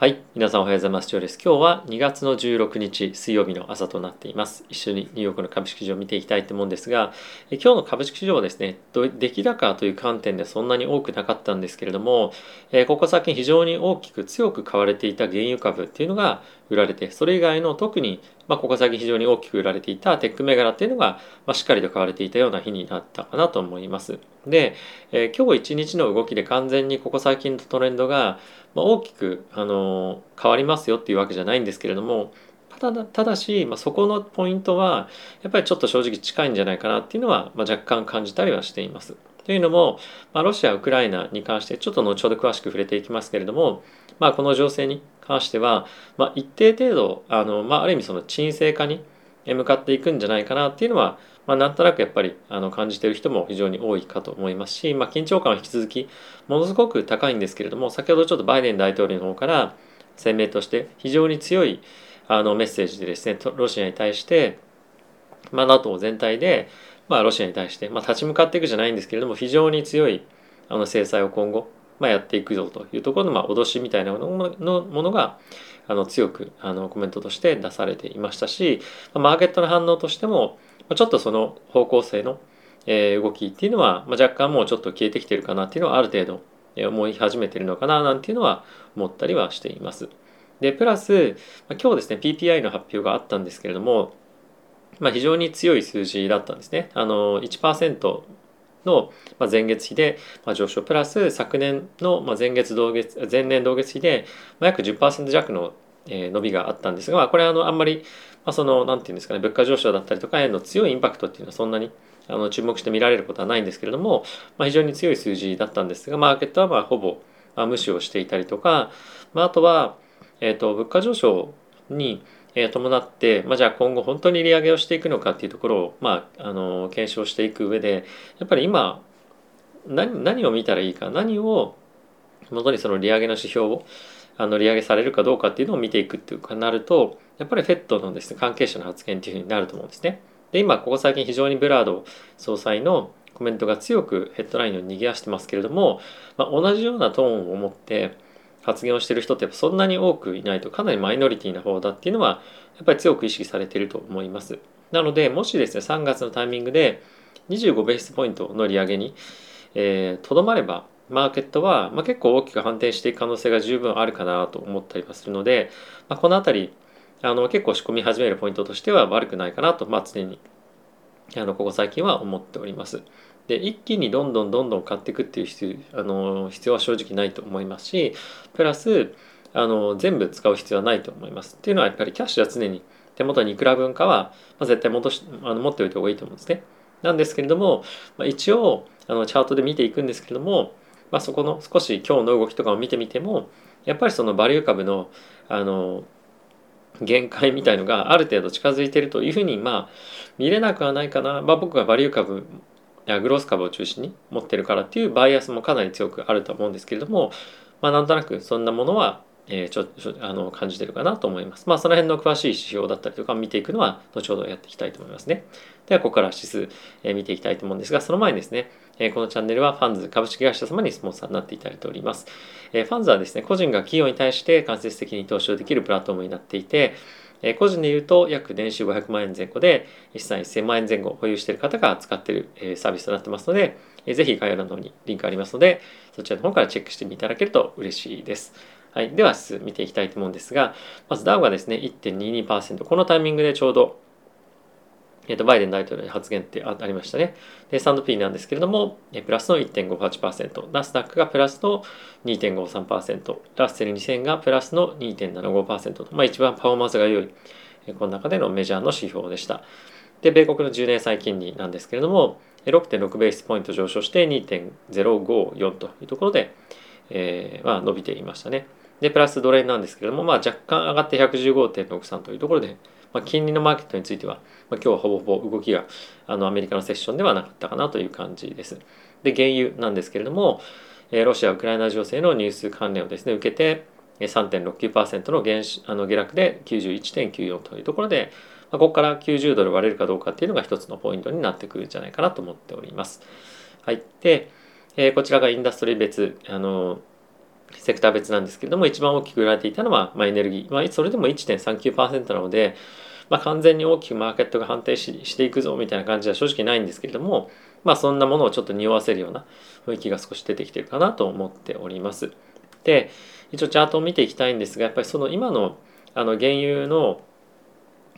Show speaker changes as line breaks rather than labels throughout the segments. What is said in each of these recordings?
はい。皆さんおはようございます。ジョーです。今日は2月の16日水曜日の朝となっています。一緒にニューヨークの株式市場を見ていきたいと思うんですが、え今日の株式市場はですね、出来高という観点でそんなに多くなかったんですけれども、えここ最近非常に大きく強く買われていた原油株っていうのが売られて、それ以外の特に、まあ、ここ最近非常に大きく売られていたテック銘柄っていうのが、まあ、しっかりと買われていたような日になったかなと思います。で、えー、今日一日の動きで完全にここ最近のトレンドが、まあ、大きく、あのー、変わりますよっていうわけじゃないんですけれども、ただただし、まあ、そこのポイントはやっぱりちょっと正直近いんじゃないかなっていうのは、まあ、若干感じたりはしています。というのも、まあ、ロシア・ウクライナに関してちょっと後ほど詳しく触れていきますけれども、まあ、この情勢に関しては、まあ、一定程度あの、まあ、ある意味その沈静化に向かっていくんじゃないかなっていうのは、まあ、なんとなくやっぱりあの感じている人も非常に多いかと思いますし、まあ、緊張感は引き続きものすごく高いんですけれども先ほどちょっとバイデン大統領の方から声明として非常に強いあのメッセージでですねロシアに対して、まあ、NATO 全体で、まあ、ロシアに対して、まあ、立ち向かっていくじゃないんですけれども非常に強いあの制裁を今後まあ、やっていくぞというところの、まあ、脅しみたいなもののものがあの強くあのコメントとして出されていましたしマーケットの反応としてもちょっとその方向性の、え動きっていうのは、まあ、若干もうちょっと消えてきてるかなっていうのはある程度思い始めてるのかななんていうのは思ったりはしています。でプラス、ま、今日ですね PPI の発表があったんですけれども、まあ、非常に強い数字だったんですね。あの1%の前月比で上昇。プラス昨年の前月同月前年同月比で約10%弱の伸びがあったんですがこれはあのあんまりその何て言うんですかね物価上昇だったりとかへの強いインパクトっていうのはそんなにあの注目して見られることはないんですけれども、まあ、非常に強い数字だったんですがマーケットはまあほぼ無視をしていたりとか、まあ、あとは、えー、と物価上昇にえ伴って、まあ、じゃあ今後本当に利上げをしていくのかっていうところを、まあ、あの検証していく上でやっぱり今何何を見たらいいか何を元にその利上げの指標をあの利上げされるかどうかっていうのを見ていくっていうかなるとやっぱり FED のですね関係者の発言っていうふうになると思うんですね。で今ここ最近非常にブラード総裁のコメントが強くヘッドラインを賑わしてますけれども、まあ、同じようなトーンを持って発言をしてる人ってやっぱそんなに多くいないとかなりマイノリティな方だっていうのはやっぱり強く意識されてると思います。なのでもしですね3月のタイミングで25ベースポイントの利上げにとど、えー、まればマーケットは、まあ、結構大きく反転していく可能性が十分あるかなと思ったりはするので、まあ、この辺りあの結構仕込み始めるポイントとしては悪くないかなと、まあ、常にあのここ最近は思っております。で一気にどんどんどんどん買っていくっていう必要あの必要は正直ないと思いますしプラスあの全部使う必要はないと思いますっていうのはやっぱりキャッシュは常に手元にいくら分かは、まあ、絶対戻しあの持っておいた方がいいと思うんですね。なんですけれども、まあ、一応あのチャートで見ていくんですけれども、まあ、そこの少し今日の動きとかを見てみてもやっぱりそのバリュー株のあの限界みたいのがある程度近づいてるというふうにまあ見れなくはないかな、まあ、僕がバリュー株グロース株を中心に持ってるからっていうバイアスもかなり強くあると思うんですけれども、まあ、なんとなくそんなものはえー、ちょあの感じてるかなと思います。まあその辺の詳しい指標だったりとか見ていくのは後ほどやっていきたいと思いますね。ではここから指数、えー、見ていきたいと思うんですがその前にですね、え、このチャンネルはファンズ株式会社様にスポンサーになっていただいております。え、ファンズはですね個人が企業に対して間接的に投資をできるプラットフォームになっていてえ個人で言うと約年収500万円前後で資産1000万円前後保有している方が使っている、えサービスとなってますので、えぜひ概要欄の方にリンクありますのでそちらの方からチェックしてみていただけると嬉しいです。はい、では見ていきたいと思うんですがまずダウがですね1.22%このタイミングでちょうどえー、とバイデン大統領に発言ってありましたね。で、S&P なんですけれども、えプラスの1.58%、ナスダックがプラスの2.53%、ラッセル2000がプラスの2.75%と、まあ、一番パフォーマンスが良い、えこの中でのメジャーの指標でした。で、米国の10年債金利なんですけれども、6.6ベースポイント上昇して2.054というところで、えー、まあ、伸びていましたね。で、プラスドル円なんですけれども、まあ、若干上がって115.63というところで、まあ、金利のマーケットについては、まあ、今日はほぼほぼ動きがあのアメリカのセッションではなかったかなという感じです。で、原油なんですけれども、えロシア・ウクライナ情勢のニュース関連をですね、受けて、3.69%の減あの下落で91.94というところで、まあ、ここから90ドル割れるかどうかっていうのが一つのポイントになってくるんじゃないかなと思っております。はい。で、えー、こちらがインダストリー別、あのセクター別なんですけれども一番大きく売られていたのは、まあ、エネルギー、まあ、それでも1.39%なので、まあ、完全に大きくマーケットが反転ししていくぞみたいな感じは正直ないんですけれども、まあ、そんなものをちょっと匂わせるような雰囲気が少し出てきてるかなと思っております。で一応チャートを見ていきたいんですがやっぱりその今のあの原油の、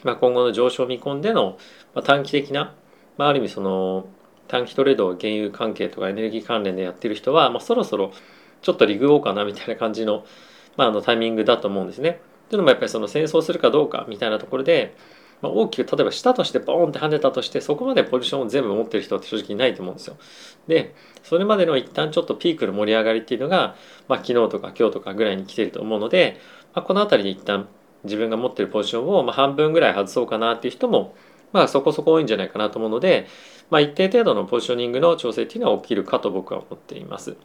まあ、今後の上昇を見込んでの、まあ、短期的な、まあ、ある意味その短期トレードを原油関係とかエネルギー関連でやってる人は、まあ、そろそろちょっとリグおうかなみたいな感じの,、まあ、あのタイミングだと思うんですね。というのもやっぱりその戦争するかどうかみたいなところで、まあ、大きく例えば下としてボーンって跳ねたとしてそこまでポジションを全部持ってる人って正直いないと思うんですよ。でそれまでの一旦ちょっとピークの盛り上がりっていうのが、まあ、昨日とか今日とかぐらいに来てると思うので、まあ、この辺りで一旦自分が持ってるポジションをまあ半分ぐらい外そうかなっていう人もまあそこそこ多いんじゃないかなと思うので、まあ、一定程度のポジショニングの調整っていうのは起きるかと僕は思っています。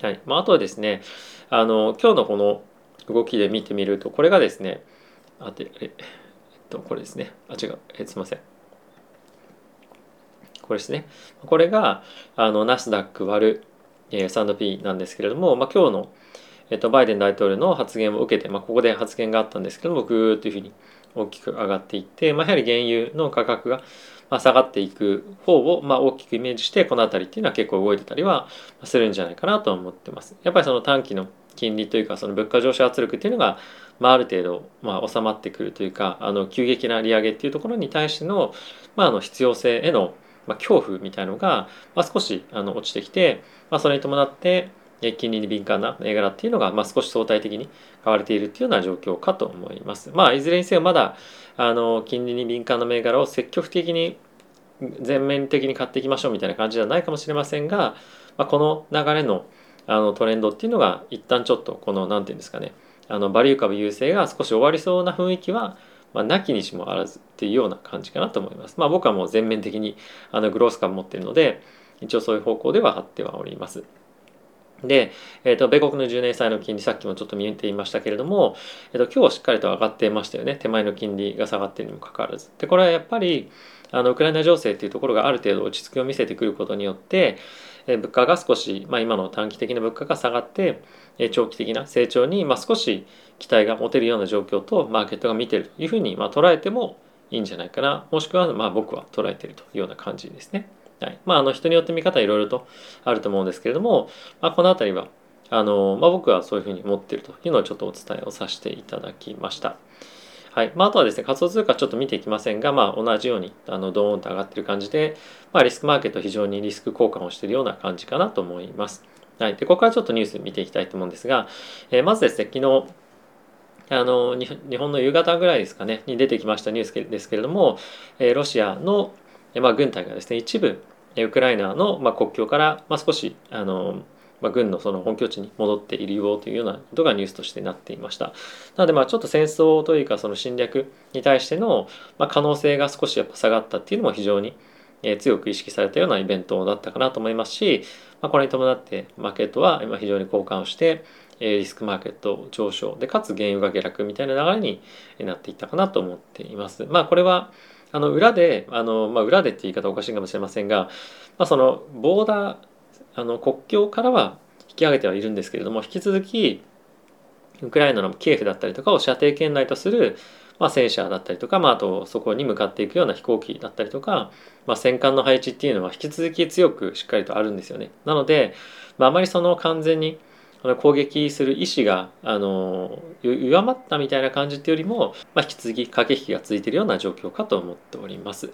はい。まあ、あとはですねあの今日のこの動きで見てみるとこれがですねあてえっとこれですね。あ違う。えすいません。これですね。これがあのナスダック割る、えー、S&P なんですけれども、まあ、今日の、えっと、バイデン大統領の発言を受けて、まあ、ここで発言があったんですけどもぐーっというふうに大きく上がっていって、まあ、やはり原油の価格が下がっていく方をまあ大きくイメージしてこの辺りっていうのは結構動いてたりはするんじゃないかなと思ってます。やっぱりその短期の金利というかその物価上昇圧力っていうのが、まあ、ある程度、まあ、収まってくるというかあの急激な利上げっていうところに対しての,、まあ、あの必要性への、まあ、恐怖みたいのが、まあ、少しあの落ちてきて、まあ、それに伴って金利に敏感な銘柄っていうのが、まあ、少し相対的に買われているっていうような状況かと思います。まあ、いずれにせよまだあの金利に敏感な銘柄を積極的に全面的に買っていきましょうみたいな感じではないかもしれませんが、まあ、この流れのあのトレンドっていうのが一旦ちょっとこの何て言うんですかねあのバリュー株優勢が少し終わりそうな雰囲気は、まあ、なきにしもあらずっていうような感じかなと思います。まあ、僕はもう全面的にあのグロース株持っているので一応そういう方向では張ってはおります。で、えーと、米国の10年債の金利さっきもちょっと見えていましたけれども、えーと、今日はしっかりと上がっていましたよね手前の金利が下がっているにもかかわらず。でこれはやっぱりあのウクライナ情勢っていうところがある程度落ち着きを見せてくることによって、えー、物価が少し、まあ、今の短期的な物価が下がって、え、長期的な成長に、まあ、少し期待が持てるような状況とマーケットが見てるというふうに、まあ、捉えてもいいんじゃないかなもしくは、まあ、僕は捉えているというような感じですね。はいまあ、あの人によって見方いろいろとあると思うんですけれども、まあ、この辺りはあの、まあ、僕はそういうふうに思っているというのをちょっとお伝えをさせていただきました。はいまあ、あとはですね仮想通貨ちょっと見ていきませんが、まあ、同じようにあのドーンと上がっている感じで、まあ、リスクマーケット非常にリスク交換をしているような感じかなと思います。はい、でここからちょっとニュース見ていきたいと思うんですが、えー、まずですね昨日あの日本の夕方ぐらいですかねに出てきましたニュースですけれども、えー、ロシアの、まあ、軍隊がですね一部ウクライナの、まあ、国境から、まあ、少しあのまあ、軍のその本拠地に戻っているよというようなことがニュースとしてなっていました。なのでまあちょっと戦争というかその侵略に対してのまあ可能性が少しやっぱ下がったっていうのも非常に強く意識されたようなイベントだったかなと思いますし、まあ、これに伴ってマーケットは今非常に交換をしてリスクマーケット上昇でかつ原油が下落みたいな流れになっていったかなと思っています。まあこれはあの裏であの、まあ、裏でって言い方おかしいかもしれませんが、まあ、そのボーダーあの国境からは引き上げてはいるんですけれども引き続きウクライナのキエフだったりとかを射程圏内とする、まあ、戦車だったりとか、まあ、あとそこに向かっていくような飛行機だったりとか、まあ、戦艦の配置っていうのは引き続き強くしっかりとあるんですよね。なので、まあ、あまりその完全に攻撃する意思があの弱まったみたいな感じっていうよりも、まあ、引き続き駆け引きが続いているような状況かと思っております。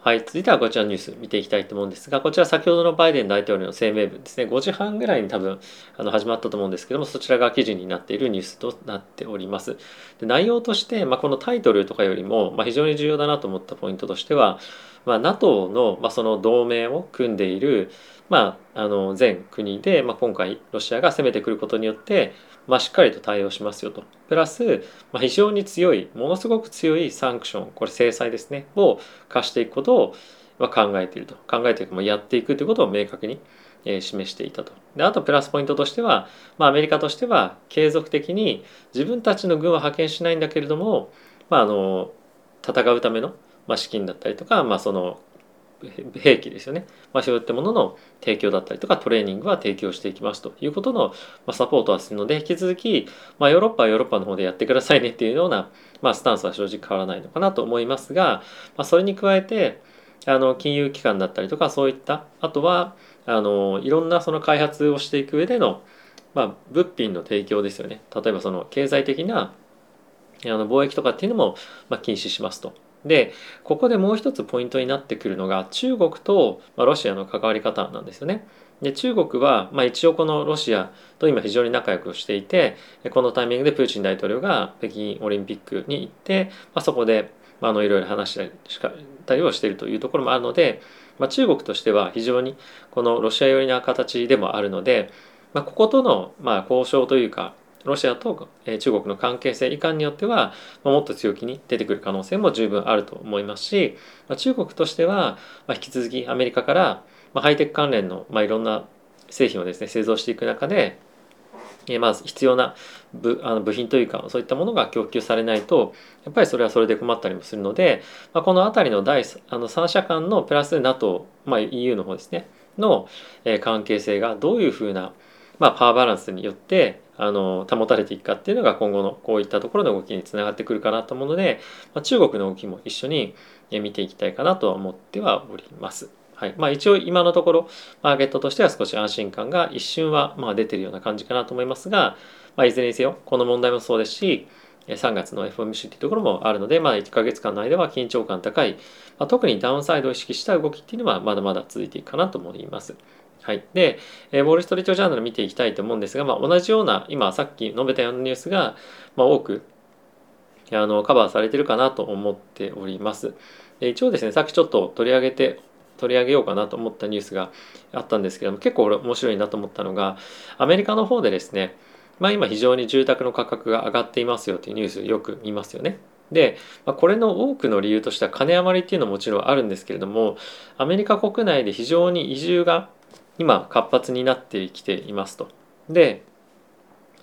はい、続いてはこちらのニュース見ていきたいと思うんですが、こちら先ほどのバイデン大統領の声明文ですね、5時半ぐらいに多分あの始まったと思うんですけども、そちらが記事になっているニュースとなっております。で内容として、まあ、このタイトルとかよりも、まあ、非常に重要だなと思ったポイントとしては、まあ、NATO の,、まあその同盟を組んでいる、まあ、あの全国で、まあ、今回ロシアが攻めてくることによって、まあ、しっかりと対応しますよと。プラス、まあ、非常に強い、ものすごく強いサンクション、これ制裁ですね、を課していくことを、まあ、考えていると。考えていく、まあ、やっていくということを明確に、えー、示していたと。で、あとプラスポイントとしては、まあ、アメリカとしては継続的に自分たちの軍は派遣しないんだけれども、まあ、あの戦うための、まあ、資金だったりとか、まあ、その兵器ですよね、まあ、そういったものの提供だったりとかトレーニングは提供していきますということの、ま、サポートはするので引き続き、まあ、ヨーロッパはヨーロッパの方でやってくださいねっていうような、まあ、スタンスは正直変わらないのかなと思いますが、まあ、それに加えてあの金融機関だったりとかそういったあとはあのいろんなその開発をしていく上での、ま、物品の提供ですよね例えばその経済的なあの貿易とかっていうのも、ま、禁止しますと。でここでもう一つポイントになってくるのが中国と、ま、ロシアの関わり方なんですよね。で中国は、まあ、一応このロシアと今非常に仲良くしていてこのタイミングでプーチン大統領が北京オリンピックに行って、まあ、そこで、まあ、のいろいろ話したりをしているというところもあるので、まあ、中国としては非常にこのロシア寄りな形でもあるので、まあ、こことの、まあ、交渉というかロシアと中国の関係性いかんによってはもっと強気に出てくる可能性も十分あると思いますし中国としては引き続きアメリカからハイテク関連のいろんな製品をですね製造していく中でまず必要な部あの部品というかそういったものが供給されないとやっぱりそれはそれで困ったりもするので、まあ、この辺りの第あの3者間のプラス NATO、まあ、EU の方ですねの関係性がどういうふうな、まあ、パワーバランスによってあの保たれていくかっていうのが今後のこういったところの動きにつながってくるかなと思うので、まあ、中国の動きも一緒に見ていきたいかなとは思ってはおります。はいまあ、一応今のところマーケットとしては少し安心感が一瞬はまあ出てるような感じかなと思いますが、まあ、いずれにせよこの問題もそうですし3月の FOMC というところもあるので、まあ、1ヶ月間の間は緊張感高い、まあ、特にダウンサイドを意識した動きっていうのはまだまだ続いていくかなと思います。はい、で、えー、ウォール・ストリート・ジャーナル見ていきたいと思うんですが、まあ、同じような今さっき述べたようなニュースが、まあ、多くあのカバーされてるかなと思っております。で一応ですねさっきちょっと取り上げて取り上げようかなと思ったニュースがあったんですけども結構面白いなと思ったのがアメリカの方でですね、まあ、今非常に住宅の価格が上がっていますよというニュースよく見ますよね。で、まあ、これの多くの理由としては金余りっていうのももちろんあるんですけれどもアメリカ国内で非常に移住が今活発になってきていますと。で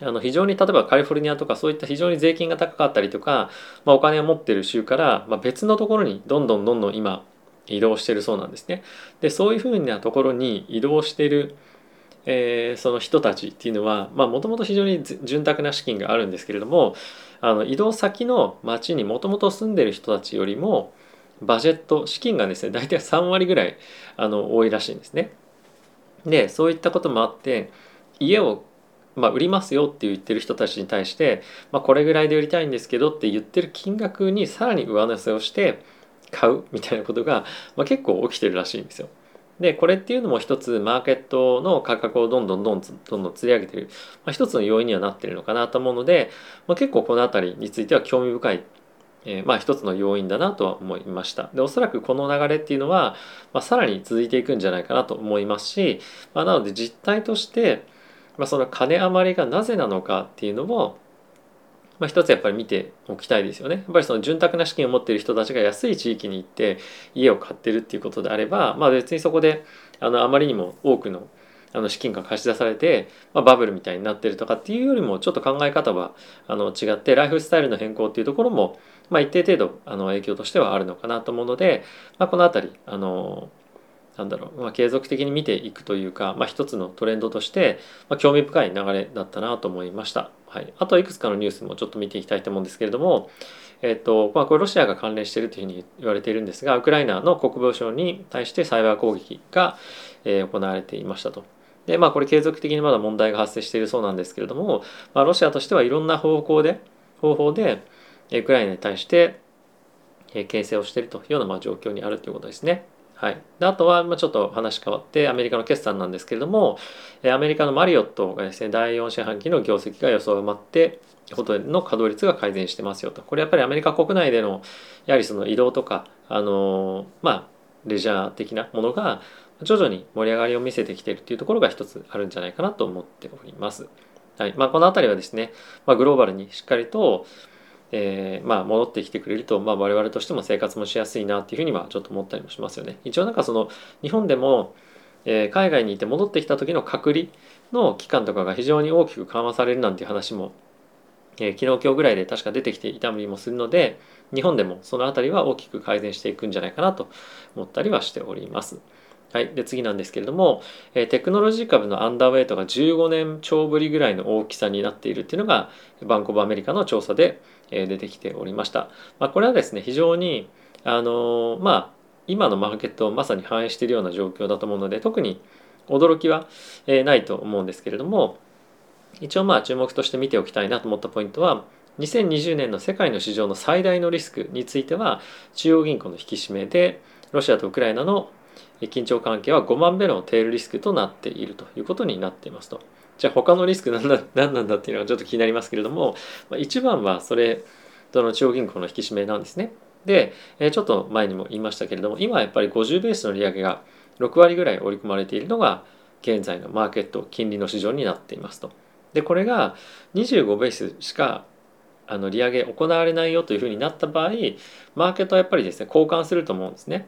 あの非常に例えばカリフォルニアとかそういった非常に税金が高かったりとか、まあ、お金を持ってる州から、まあ、別のところにどんどんどんどん今移動してるそうなんですね。でそういうふうなところに移動してる、えー、その人たちっていうのはもともと非常に潤沢な資金があるんですけれどもあの移動先の町にもともと住んでる人たちよりもバジェット資金がですね大体3割ぐらいあの多いらしいんですね。でそういったこともあって家をまあ、売りますよって言ってる人たちに対して、まあ、これぐらいで売りたいんですけどって言ってる金額にさらに上乗せをして買うみたいなことが、まあ、結構起きてるらしいんですよ。でこれっていうのも一つマーケットの価格をどんどんどんどんどん釣り上げてる、まあ、一つの要因にはなってるのかなと思うので、まあ、結構この辺りについては興味深いえー、まあ一つの要因だなとは思いました。でおそらくこの流れっていうのは、まあ、さらに続いていくんじゃないかなと思いますし、まあ、なので実態として、まあ、その金余りがなぜなのかっていうのも、まあ、一つやっぱり見ておきたいですよね。やっぱりその潤沢な資金を持っている人たちが安い地域に行って家を買ってるっていうことであれば、まあ、別にそこであのあまりにも多くのあの資金が貸し出されて、まあ、バブルみたいになってるとかっていうよりもちょっと考え方はあの違ってライフスタイルの変更っていうところも、まあ、一定程度あの影響としてはあるのかなと思うので、まあ、この辺りあのなんだろう、まあ、継続的に見ていくというか、まあ、一つのトレンドとして、まあ、興味深い流れだったなと思いました。はい、あといくつかのニュースもちょっと見ていきたいと思うんですけれども、えっとまあ、これロシアが関連しているというふうに言われているんですがウクライナの国防省に対してサイバー攻撃が、えー、行われていましたと。でまあこれ継続的にまだ問題が発生しているそうなんですけれども、まあ、ロシアとしてはいろんな方向で方法でウクライナに対して形成をしているというようなま状況にあるということですね。はい、であとはまあちょっと話変わってアメリカの決算なんですけれどもアメリカのマリオットがですね第4四半期の業績が予想を埋まってホテルの稼働率が改善してますよとこれやっぱりアメリカ国内でのやはりその移動とかあのまあレジャー的なものが徐々に盛り上がりを見せてきているというところが一つあるんじゃないかなと思っております。はいまあ、この辺りはですね、まあ、グローバルにしっかりと、えー、まあ、戻ってきてくれると、まあ、我々としても生活もしやすいなっていうふうにはちょっと思ったりもしますよね。一応なんかその日本でも、えー、海外にいて戻ってきた時の隔離の期間とかが非常に大きく緩和されるなんていう話もえー、昨日今日ぐらいで確か出てきていたりもするので日本でもその辺りは大きく改善していくんじゃないかなと思ったりはしております。はい、で次なんですけれども、えー、テクノロジー株のアンダーウェイトが15年超ぶりぐらいの大きさになっているっていうのがバンコブアメリカの調査で、えー、出てきておりました。まあ、これはですね非常にあのー、まあ今のマーケットをまさに反映しているような状況だと思うので特に驚きは、えないと思うんですけれども一応まあ注目として見ておきたいなと思ったポイントは2020年の世界の市場の最大のリスクについては中央銀行の引き締めでロシアとウクライナの緊張関係は5番目のテールリスクとなっているということになっていますと。じゃあ他のリスク何 何なんだっていうのがちょっと気になりますけれども一番はそれとの中央銀行の引き締めなんですね。でちょっと前にも言いましたけれども今やっぱり50ベースの利上げが6割ぐらい織り込まれているのが現在のマーケット金利の市場になっていますと。でこれが25ベースしかあの利上げ行われないよというふうになった場合マーケットはやっぱりですね交換すると思うんですね。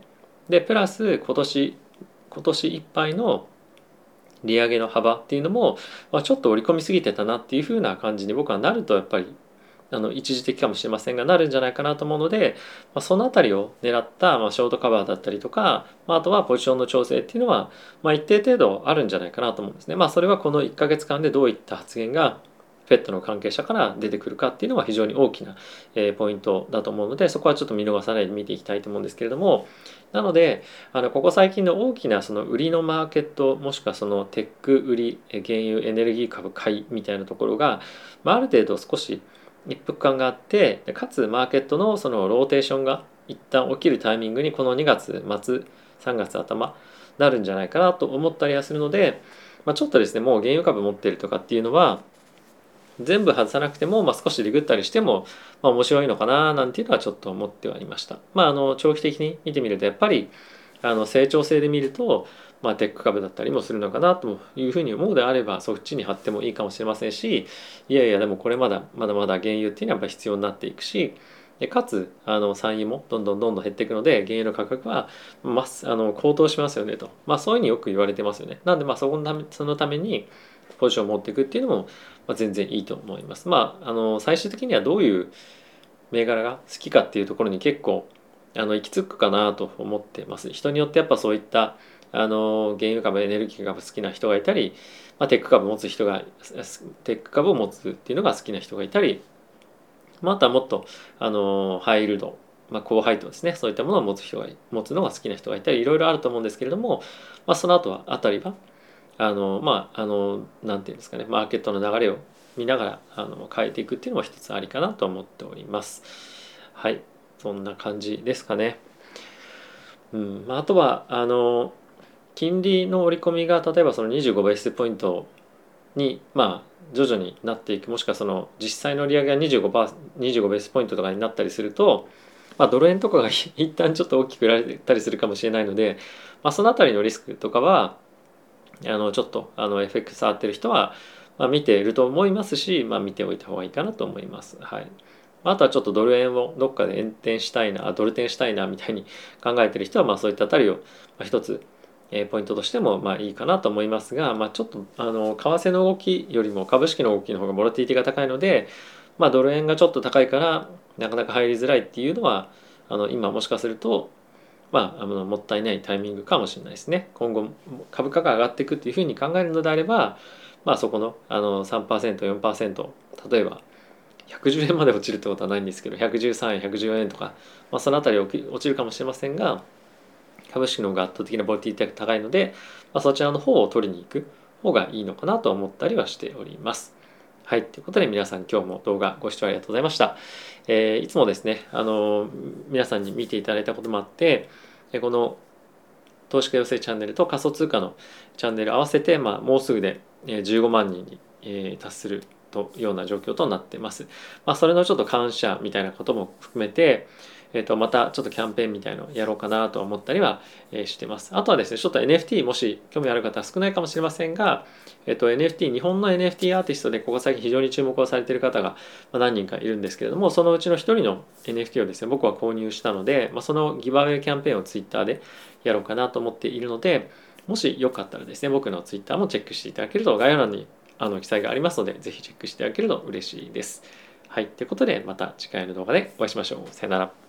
でプラス今年今年いっぱいの利上げの幅っていうのも、まあ、ちょっと織り込みすぎてたなっていうふうな感じに僕はなるとやっぱりあの一時的かもしれませんがなるんじゃないかなと思うので、まあ、その辺りを狙った、まあ、ショートカバーだったりとか、まあ、あとはポジションの調整っていうのは、まあ、一定程度あるんじゃないかなと思うんですね。まあ、それはこの1ヶ月間でどういった発言がフェットの関係者から出てくるかっていうのは非常に大きな、えポイントだと思うのでそこはちょっと見逃さないで見ていきたいと思うんですけれどもなのであのここ最近の大きなその売りのマーケットもしくはそのテック売り原油エネルギー株買いみたいなところが、まあ、ある程度少し一服感があってかつマーケットのそのローテーションが一旦起きるタイミングにこの2月末3月頭なるんじゃないかなと思ったりはするので、まあ、ちょっとですねもう原油株持ってるとかっていうのは全部外さなくても、まあ、少しリグったりしても、まあ、面白いのかななんていうのはちょっと思ってはいました。まあ、あの長期的に見てみるとやっぱりあの成長性で見ると、まあ、テック株だったりもするのかなというふうに思うであればそっちに貼ってもいいかもしれませんしいやいやでもこれまだまだまだ原油っていうのはやっぱ必要になっていくしでかつあの産油もどんどんどんどん減っていくので原油の価格は、まあ、の高騰しますよねと、まあ、そういうふうによく言われてますよね。なんでまあそこのためそのためにポジションを持っていくっていうのも、まあ、全然いいと思います。まあ、あの最終的にはどういう銘柄が好きかっていうところに結構あの行き着くかなと思ってます。人によってやっぱそういったあの原油株エネルギー株好きな人がいたり、まあ、テック株持つ人がテック株を持つっていうのが好きな人がいたり、まあ、とはもっとあのハイルド、まあ、高配当ですねそういったものを持つ人が持つのが好きな人がいたりいろいろあると思うんですけれども、まあ、その後はあたりはあのまああのなんていうんですかねマーケットの流れを見ながらあの変えていくっていうのも一つありかなと思っております。はいそんな感じですかね。うんあ、とはあの金利の織り込みが例えばその25ベースポイントにまあ徐々になっていくもしくはその実際の利上げが 25, 25ベースポイントとかになったりすると、まあ、ドル円とかが 一旦ちょっと大きく売られたりするかもしれないので、まあ、その辺りのリスクとかはあのちょっとあの FX 触ってる人は、まあ、見ていると思いますし、まあ、見ておいた方がいいかなと思います。はいあとはちょっとドル円をどっかで円転したいなドル転したいなみたいに考えてる人はまあそういったあたりを一つえポイントとしてもまあいいかなと思いますが、まあ、ちょっとあの為替の動きよりも株式の動きの方がボラティティが高いので、まあ、ドル円がちょっと高いからなかなか入りづらいっていうのはあの今もしかすると、まあ、あのもったいないタイミングかもしれないですね。今後株価が上がっていくっていうふうに考えるのであれば、まあ、そこのあの 3%4% 例えば110円まで落ちるってことはないんですけど113円114円とか、まあ、その辺り落ちるかもしれませんが株式の方が圧倒的なボラティティが高いので、まあ、そちらの方を取りに行く方がいいのかなと思ったりはしております。はい。ということで皆さん今日も動画ご視聴ありがとうございました。えー、いつもですね、あの皆さんに見ていただいたこともあって、この投資家養成チャンネルと仮想通貨のチャンネル合わせて、まあ、もうすぐで15万人に、え達するというような状況となっています。まあ、それのちょっと感謝みたいなことも含めて、えー、とまたちょっとキャンペーンみたいのやろうかなと思ったりは、えしてます。あとはですね、ちょっと NFT もし興味ある方少ないかもしれませんが、えっ、ー、と NFT、日本の NFT アーティストでここ最近非常に注目をされている方が何人かいるんですけれども、そのうちの一人の NFT をですね、僕は購入したので、まあ、そのギバウェイキャンペーンを Twitter でやろうかなと思っているので、もしよかったらですね、僕の Twitter もチェックしていただけると概要欄にあの記載がありますので、ぜひチェックしていただけると嬉しいです。はいということでまた次回の動画でお会いしましょうさよなら